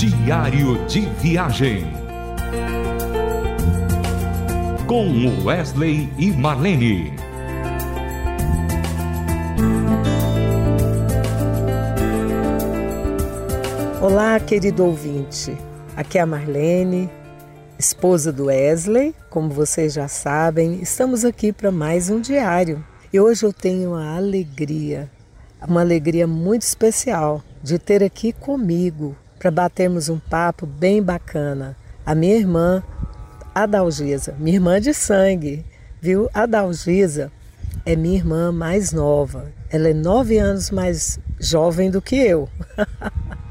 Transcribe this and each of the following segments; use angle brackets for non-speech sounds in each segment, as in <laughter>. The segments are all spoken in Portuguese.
Diário de Viagem. Com Wesley e Marlene. Olá, querido ouvinte. Aqui é a Marlene, esposa do Wesley. Como vocês já sabem, estamos aqui para mais um diário. E hoje eu tenho a alegria, uma alegria muito especial de ter aqui comigo para batermos um papo bem bacana. A minha irmã, Adalgisa, minha irmã de sangue, viu? Adalgisa é minha irmã mais nova. Ela é nove anos mais jovem do que eu.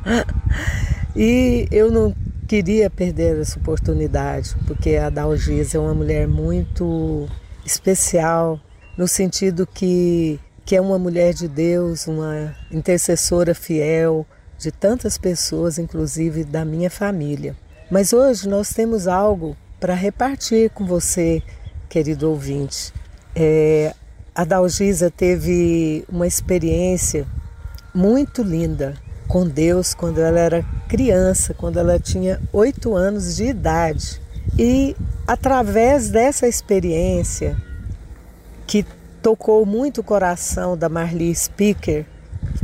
<laughs> e eu não queria perder essa oportunidade, porque a Adalgisa é uma mulher muito especial, no sentido que, que é uma mulher de Deus, uma intercessora fiel de tantas pessoas, inclusive da minha família. Mas hoje nós temos algo para repartir com você, querido ouvinte. É, a Dalgisa teve uma experiência muito linda com Deus quando ela era criança, quando ela tinha oito anos de idade. E através dessa experiência, que tocou muito o coração da Marli Speaker,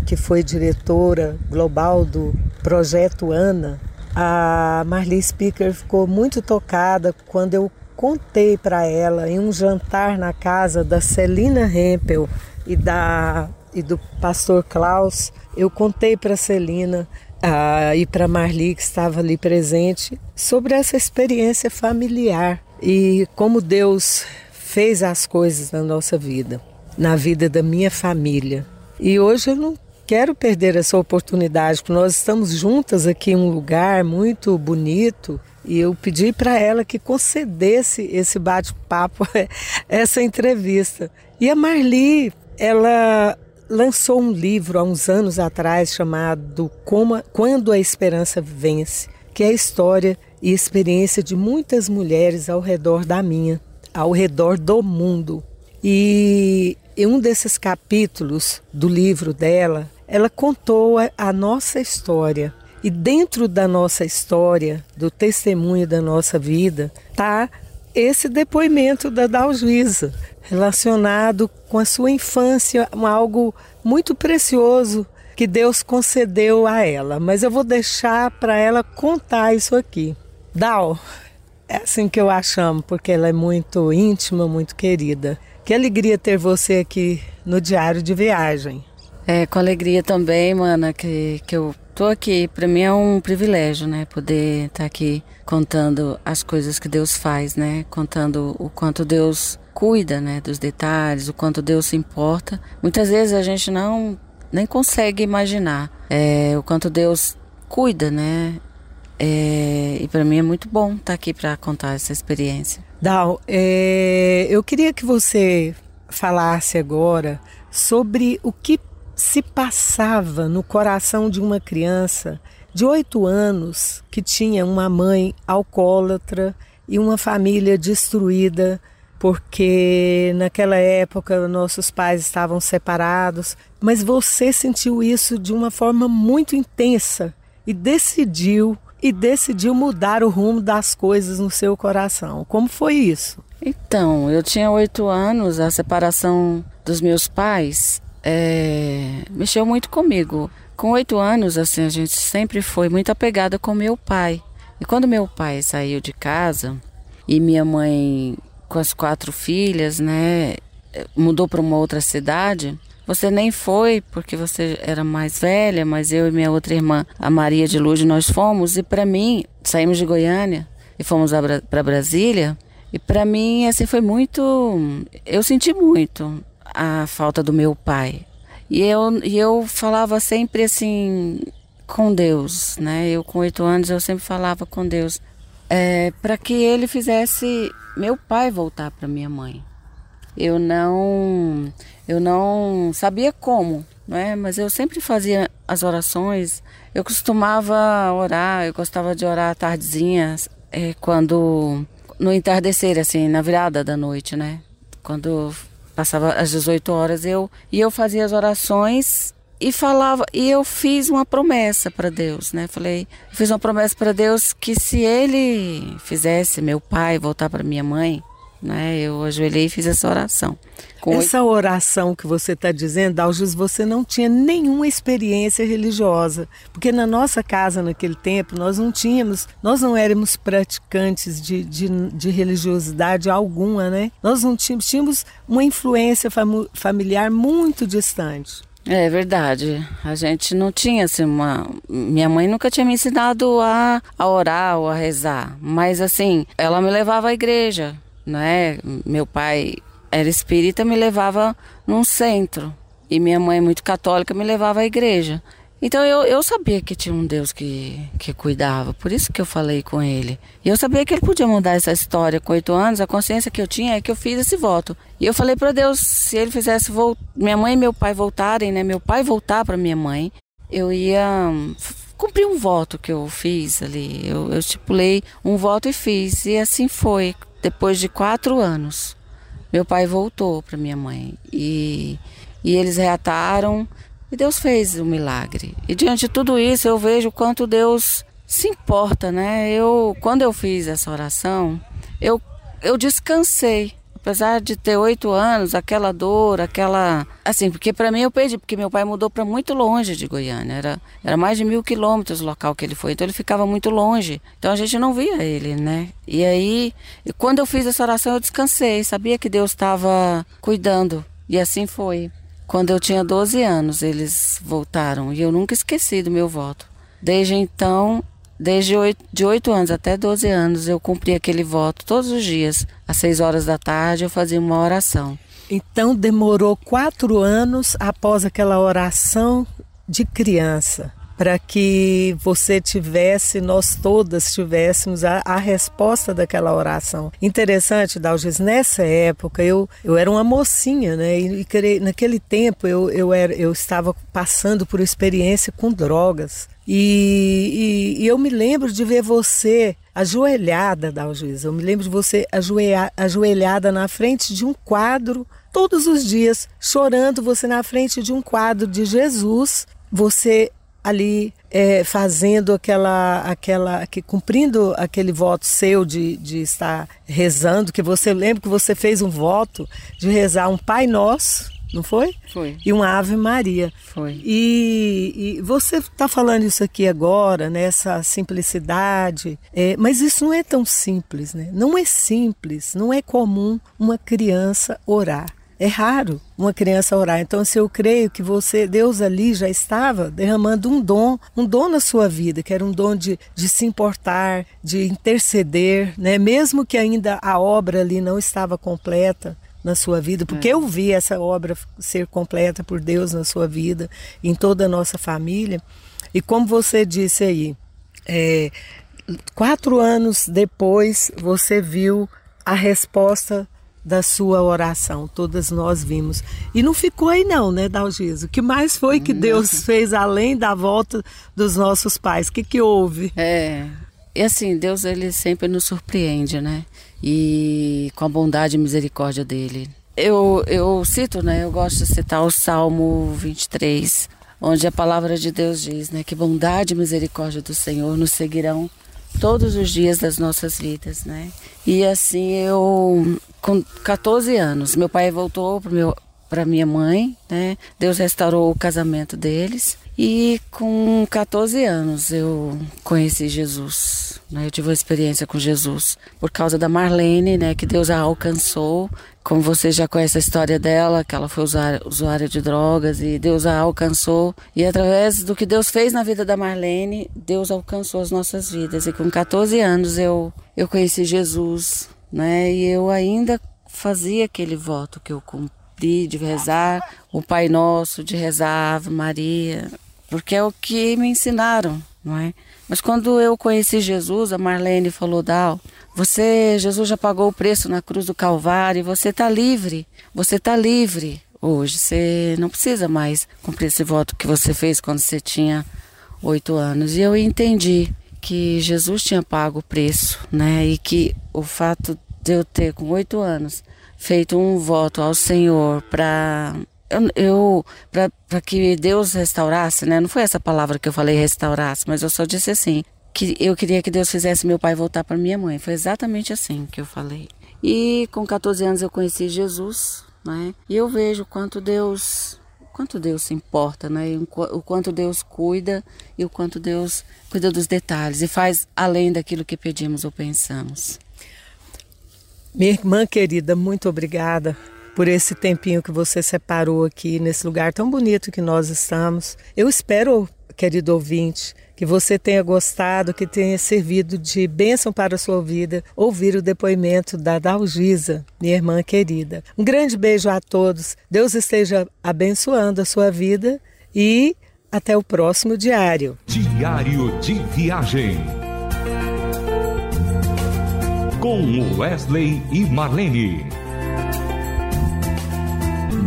que foi diretora global do projeto ANA, a Marli Speaker ficou muito tocada quando eu contei para ela em um jantar na casa da Celina Hempel e, da, e do pastor Klaus. Eu contei para Celina uh, e para Marli, que estava ali presente, sobre essa experiência familiar e como Deus fez as coisas na nossa vida, na vida da minha família. E hoje eu não quero perder essa oportunidade, porque nós estamos juntas aqui em um lugar muito bonito e eu pedi para ela que concedesse esse bate-papo, <laughs> essa entrevista. E a Marli, ela lançou um livro há uns anos atrás chamado Como, Quando a Esperança Vence, que é a história e experiência de muitas mulheres ao redor da minha, ao redor do mundo. E em um desses capítulos do livro dela, ela contou a nossa história e dentro da nossa história, do testemunho da nossa vida, tá esse depoimento da Dalgisa, relacionado com a sua infância, algo muito precioso que Deus concedeu a ela. Mas eu vou deixar para ela contar isso aqui. Dal, é assim que eu a chamo, porque ela é muito íntima, muito querida. Que alegria ter você aqui no Diário de Viagem. É, com alegria também, mana, que, que eu tô aqui. Para mim é um privilégio, né? Poder estar tá aqui contando as coisas que Deus faz, né? Contando o quanto Deus cuida, né? Dos detalhes, o quanto Deus se importa. Muitas vezes a gente não nem consegue imaginar é, o quanto Deus cuida, né? É, e para mim é muito bom estar tá aqui para contar essa experiência. Dal, é, eu queria que você falasse agora sobre o que se passava no coração de uma criança de oito anos que tinha uma mãe alcoólatra e uma família destruída porque naquela época nossos pais estavam separados, mas você sentiu isso de uma forma muito intensa e decidiu e decidiu mudar o rumo das coisas no seu coração. Como foi isso? Então, eu tinha oito anos, a separação dos meus pais é, mexeu muito comigo. Com oito anos, assim, a gente sempre foi muito apegada com meu pai. E quando meu pai saiu de casa e minha mãe, com as quatro filhas, né, mudou para uma outra cidade, você nem foi porque você era mais velha, mas eu e minha outra irmã, a Maria de Luz, nós fomos. E para mim, saímos de Goiânia e fomos para Brasília. E para mim, assim, foi muito. Eu senti muito a falta do meu pai. E eu, e eu falava sempre assim com Deus, né? Eu com oito anos eu sempre falava com Deus é, para que ele fizesse meu pai voltar para minha mãe. Eu não, eu não sabia como, né? Mas eu sempre fazia as orações. Eu costumava orar, eu gostava de orar à tardezinha, é, quando no entardecer, assim, na virada da noite, né? Quando passava às 18 horas eu e eu fazia as orações e falava e eu fiz uma promessa para Deus, né? Falei, fiz uma promessa para Deus que se Ele fizesse meu pai voltar para minha mãe, né? Eu ajoelhei e fiz essa oração. Com essa oração que você está dizendo, Algis, você não tinha nenhuma experiência religiosa, porque na nossa casa naquele tempo nós não tínhamos, nós não éramos praticantes de, de, de religiosidade alguma, né? Nós não tínhamos, tínhamos uma influência fam, familiar muito distante. É verdade. A gente não tinha assim uma. Minha mãe nunca tinha me ensinado a, a orar ou a rezar. Mas assim, ela me levava à igreja né? Meu pai era espírita, me levava num centro. E minha mãe, muito católica, me levava à igreja. Então eu, eu sabia que tinha um Deus que, que cuidava, por isso que eu falei com ele. E eu sabia que ele podia mudar essa história com oito anos, a consciência que eu tinha é que eu fiz esse voto. E eu falei para Deus, se ele fizesse minha mãe e meu pai voltarem, né, meu pai voltar para minha mãe, eu ia hum, cumprir um voto que eu fiz ali. Eu, eu estipulei um voto e fiz, e assim foi. Depois de quatro anos, meu pai voltou para minha mãe e, e eles reataram e Deus fez o um milagre. E diante de tudo isso, eu vejo quanto Deus se importa, né? Eu, quando eu fiz essa oração, eu, eu descansei apesar de ter oito anos, aquela dor, aquela. Assim, porque para mim eu perdi, porque meu pai mudou para muito longe de Goiânia. Era, era mais de mil quilômetros o local que ele foi, então ele ficava muito longe. Então a gente não via ele, né? E aí, quando eu fiz essa oração, eu descansei, sabia que Deus estava cuidando. E assim foi. Quando eu tinha 12 anos, eles voltaram e eu nunca esqueci do meu voto. Desde então, Desde 8, de 8 anos até 12 anos, eu cumpri aquele voto todos os dias. Às 6 horas da tarde, eu fazia uma oração. Então, demorou quatro anos após aquela oração de criança para que você tivesse, nós todas tivéssemos a, a resposta daquela oração. Interessante, Dalgis, nessa época eu, eu era uma mocinha, né? E, e naquele tempo eu, eu, era, eu estava passando por experiência com drogas. E, e, e eu me lembro de ver você ajoelhada, Dalgis. Eu me lembro de você ajoelha, ajoelhada na frente de um quadro todos os dias, chorando você na frente de um quadro de Jesus, você ali é, fazendo aquela, aquela, que, cumprindo aquele voto seu de, de estar rezando, que você lembra que você fez um voto de rezar um Pai Nosso, não foi? Foi. E uma Ave Maria. Foi. E, e você está falando isso aqui agora, nessa simplicidade, é, mas isso não é tão simples, né? Não é simples, não é comum uma criança orar. É raro uma criança orar. Então, se eu creio que você, Deus ali já estava derramando um dom, um dom na sua vida, que era um dom de, de se importar, de interceder, né? Mesmo que ainda a obra ali não estava completa na sua vida, porque é. eu vi essa obra ser completa por Deus na sua vida, em toda a nossa família. E como você disse aí, é, quatro anos depois você viu a resposta da sua oração, todas nós vimos. E não ficou aí não, né, Dalgiso? O que mais foi que Deus <laughs> fez além da volta dos nossos pais? O que, que houve? É, e assim, Deus ele sempre nos surpreende, né? E com a bondade e misericórdia dele. Eu, eu cito, né, eu gosto de citar o Salmo 23, onde a palavra de Deus diz, né, que bondade e misericórdia do Senhor nos seguirão todos os dias das nossas vidas, né? E assim eu com 14 anos, meu pai voltou para minha mãe, né? Deus restaurou o casamento deles e com 14 anos eu conheci Jesus, né? Eu tive uma experiência com Jesus por causa da Marlene, né? Que Deus a alcançou. Como você já conhece a história dela, que ela foi usuária de drogas e Deus a alcançou. E através do que Deus fez na vida da Marlene, Deus alcançou as nossas vidas. E com 14 anos eu eu conheci Jesus, né? E eu ainda fazia aquele voto que eu cumpri de rezar o Pai Nosso, de rezar Ave Maria, porque é o que me ensinaram, não é? Mas quando eu conheci Jesus, a Marlene falou, Dal, você, Jesus já pagou o preço na cruz do Calvário, você está livre, você está livre hoje, você não precisa mais cumprir esse voto que você fez quando você tinha oito anos. E eu entendi que Jesus tinha pago o preço, né? E que o fato de eu ter, com oito anos, feito um voto ao Senhor para eu, eu para para que Deus restaurasse, né? Não foi essa palavra que eu falei restaurasse, mas eu só disse assim, que eu queria que Deus fizesse meu pai voltar para minha mãe. Foi exatamente assim que eu falei. E com 14 anos eu conheci Jesus, né? E eu vejo quanto Deus, quanto Deus se importa, né? O quanto Deus cuida e o quanto Deus cuida dos detalhes e faz além daquilo que pedimos ou pensamos. Minha irmã querida, muito obrigada por esse tempinho que você separou aqui nesse lugar tão bonito que nós estamos. Eu espero, querido ouvinte, que você tenha gostado, que tenha servido de bênção para a sua vida, ouvir o depoimento da Dalgisa, minha irmã querida. Um grande beijo a todos, Deus esteja abençoando a sua vida e até o próximo diário. Diário de Viagem. Com Wesley e Marlene.